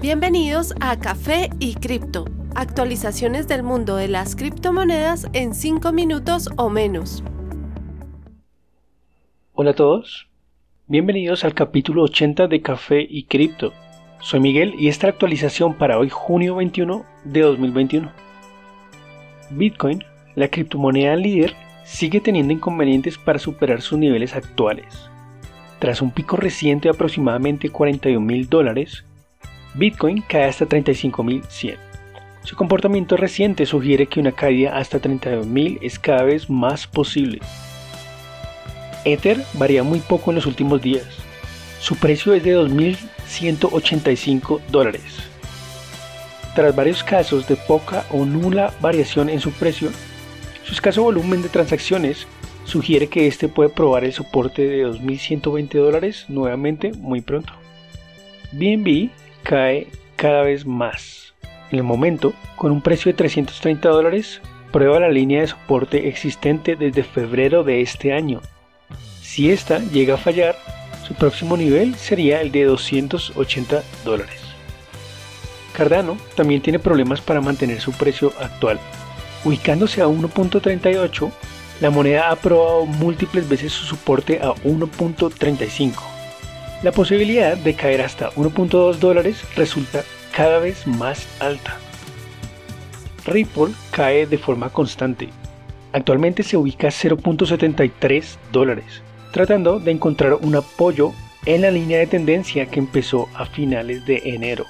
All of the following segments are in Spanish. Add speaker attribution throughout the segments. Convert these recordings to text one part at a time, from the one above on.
Speaker 1: Bienvenidos a Café y Cripto, actualizaciones del mundo de las criptomonedas en 5 minutos o menos.
Speaker 2: Hola a todos, bienvenidos al capítulo 80 de Café y Cripto. Soy Miguel y esta actualización para hoy junio 21 de 2021. Bitcoin, la criptomoneda líder, sigue teniendo inconvenientes para superar sus niveles actuales. Tras un pico reciente de aproximadamente 41 mil dólares, Bitcoin cae hasta 35.100. Su comportamiento reciente sugiere que una caída hasta 32.000 es cada vez más posible. Ether varía muy poco en los últimos días. Su precio es de 2.185 dólares. Tras varios casos de poca o nula variación en su precio, su escaso volumen de transacciones sugiere que este puede probar el soporte de 2.120 dólares nuevamente muy pronto. BNB cae cada vez más. En el momento, con un precio de 330 dólares, prueba la línea de soporte existente desde febrero de este año. Si esta llega a fallar, su próximo nivel sería el de 280 dólares. Cardano también tiene problemas para mantener su precio actual. Ubicándose a 1.38, la moneda ha probado múltiples veces su soporte a 1.35 la posibilidad de caer hasta 1.2 dólares resulta cada vez más alta. Ripple cae de forma constante. Actualmente se ubica a 0.73 dólares, tratando de encontrar un apoyo en la línea de tendencia que empezó a finales de enero.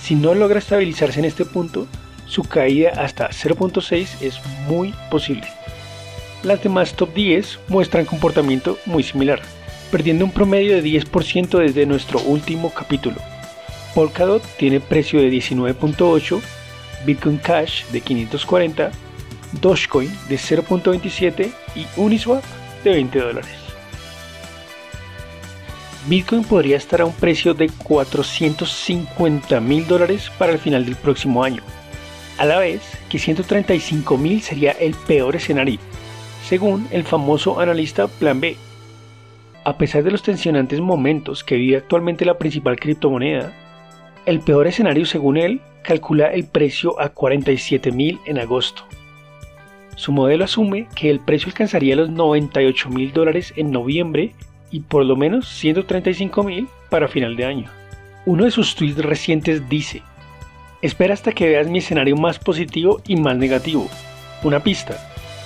Speaker 2: Si no logra estabilizarse en este punto, su caída hasta 0.6 es muy posible. Las demás top 10 muestran comportamiento muy similar perdiendo un promedio de 10% desde nuestro último capítulo. Polkadot tiene precio de 19.8, Bitcoin Cash de 540, Dogecoin de 0.27 y Uniswap de 20 dólares. Bitcoin podría estar a un precio de 450 mil dólares para el final del próximo año, a la vez que 135 mil sería el peor escenario, según el famoso analista Plan B, a pesar de los tensionantes momentos que vive actualmente la principal criptomoneda, el peor escenario según él calcula el precio a 47.000 en agosto. Su modelo asume que el precio alcanzaría los 98.000 dólares en noviembre y por lo menos 135.000 para final de año. Uno de sus tweets recientes dice, espera hasta que veas mi escenario más positivo y más negativo. Una pista,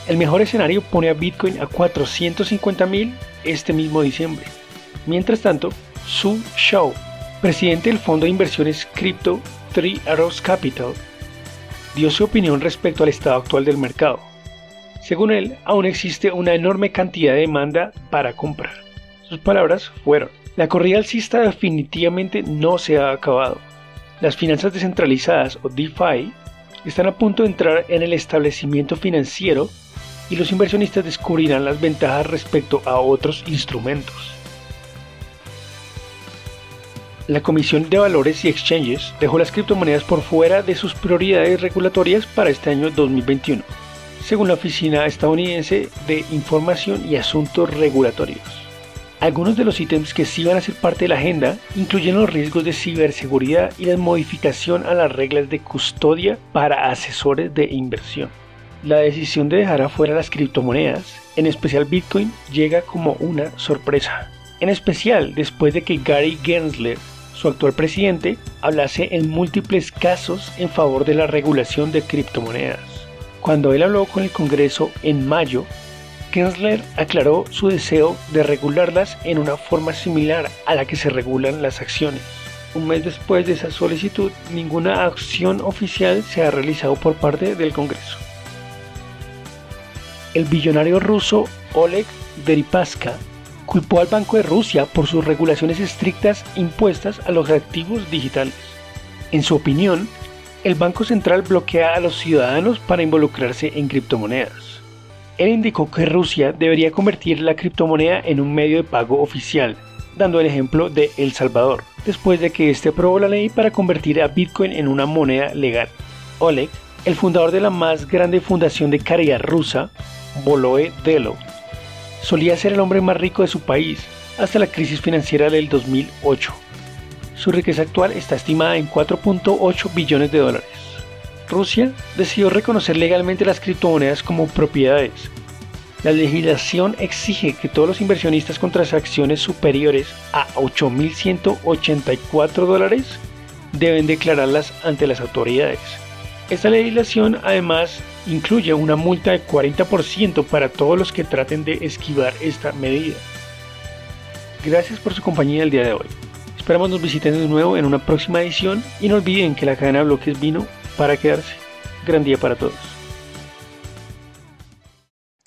Speaker 2: el mejor escenario pone a Bitcoin a 450.000 este mismo diciembre. Mientras tanto, Su Shao, presidente del fondo de inversiones cripto Three Arrows Capital, dio su opinión respecto al estado actual del mercado. Según él, aún existe una enorme cantidad de demanda para comprar. Sus palabras fueron, la corrida alcista definitivamente no se ha acabado. Las finanzas descentralizadas o DeFi están a punto de entrar en el establecimiento financiero y los inversionistas descubrirán las ventajas respecto a otros instrumentos. La Comisión de Valores y Exchanges dejó las criptomonedas por fuera de sus prioridades regulatorias para este año 2021, según la Oficina Estadounidense de Información y Asuntos Regulatorios. Algunos de los ítems que sí van a ser parte de la agenda incluyen los riesgos de ciberseguridad y la modificación a las reglas de custodia para asesores de inversión. La decisión de dejar afuera las criptomonedas, en especial Bitcoin, llega como una sorpresa. En especial después de que Gary Gensler, su actual presidente, hablase en múltiples casos en favor de la regulación de criptomonedas. Cuando él habló con el Congreso en mayo, Gensler aclaró su deseo de regularlas en una forma similar a la que se regulan las acciones. Un mes después de esa solicitud, ninguna acción oficial se ha realizado por parte del Congreso el billonario ruso Oleg Deripaska culpó al Banco de Rusia por sus regulaciones estrictas impuestas a los activos digitales. En su opinión, el Banco Central bloquea a los ciudadanos para involucrarse en criptomonedas. Él indicó que Rusia debería convertir la criptomoneda en un medio de pago oficial, dando el ejemplo de El Salvador, después de que este aprobó la ley para convertir a Bitcoin en una moneda legal. Oleg, el fundador de la más grande fundación de caridad rusa, Boloe Delo. Solía ser el hombre más rico de su país hasta la crisis financiera del 2008. Su riqueza actual está estimada en 4.8 billones de dólares. Rusia decidió reconocer legalmente las criptomonedas como propiedades. La legislación exige que todos los inversionistas con transacciones superiores a 8.184 dólares deben declararlas ante las autoridades. Esta legislación además incluye una multa de 40% para todos los que traten de esquivar esta medida. Gracias por su compañía el día de hoy. Esperamos nos visiten de nuevo en una próxima edición y no olviden que la cadena de bloques vino para quedarse. Gran día para todos.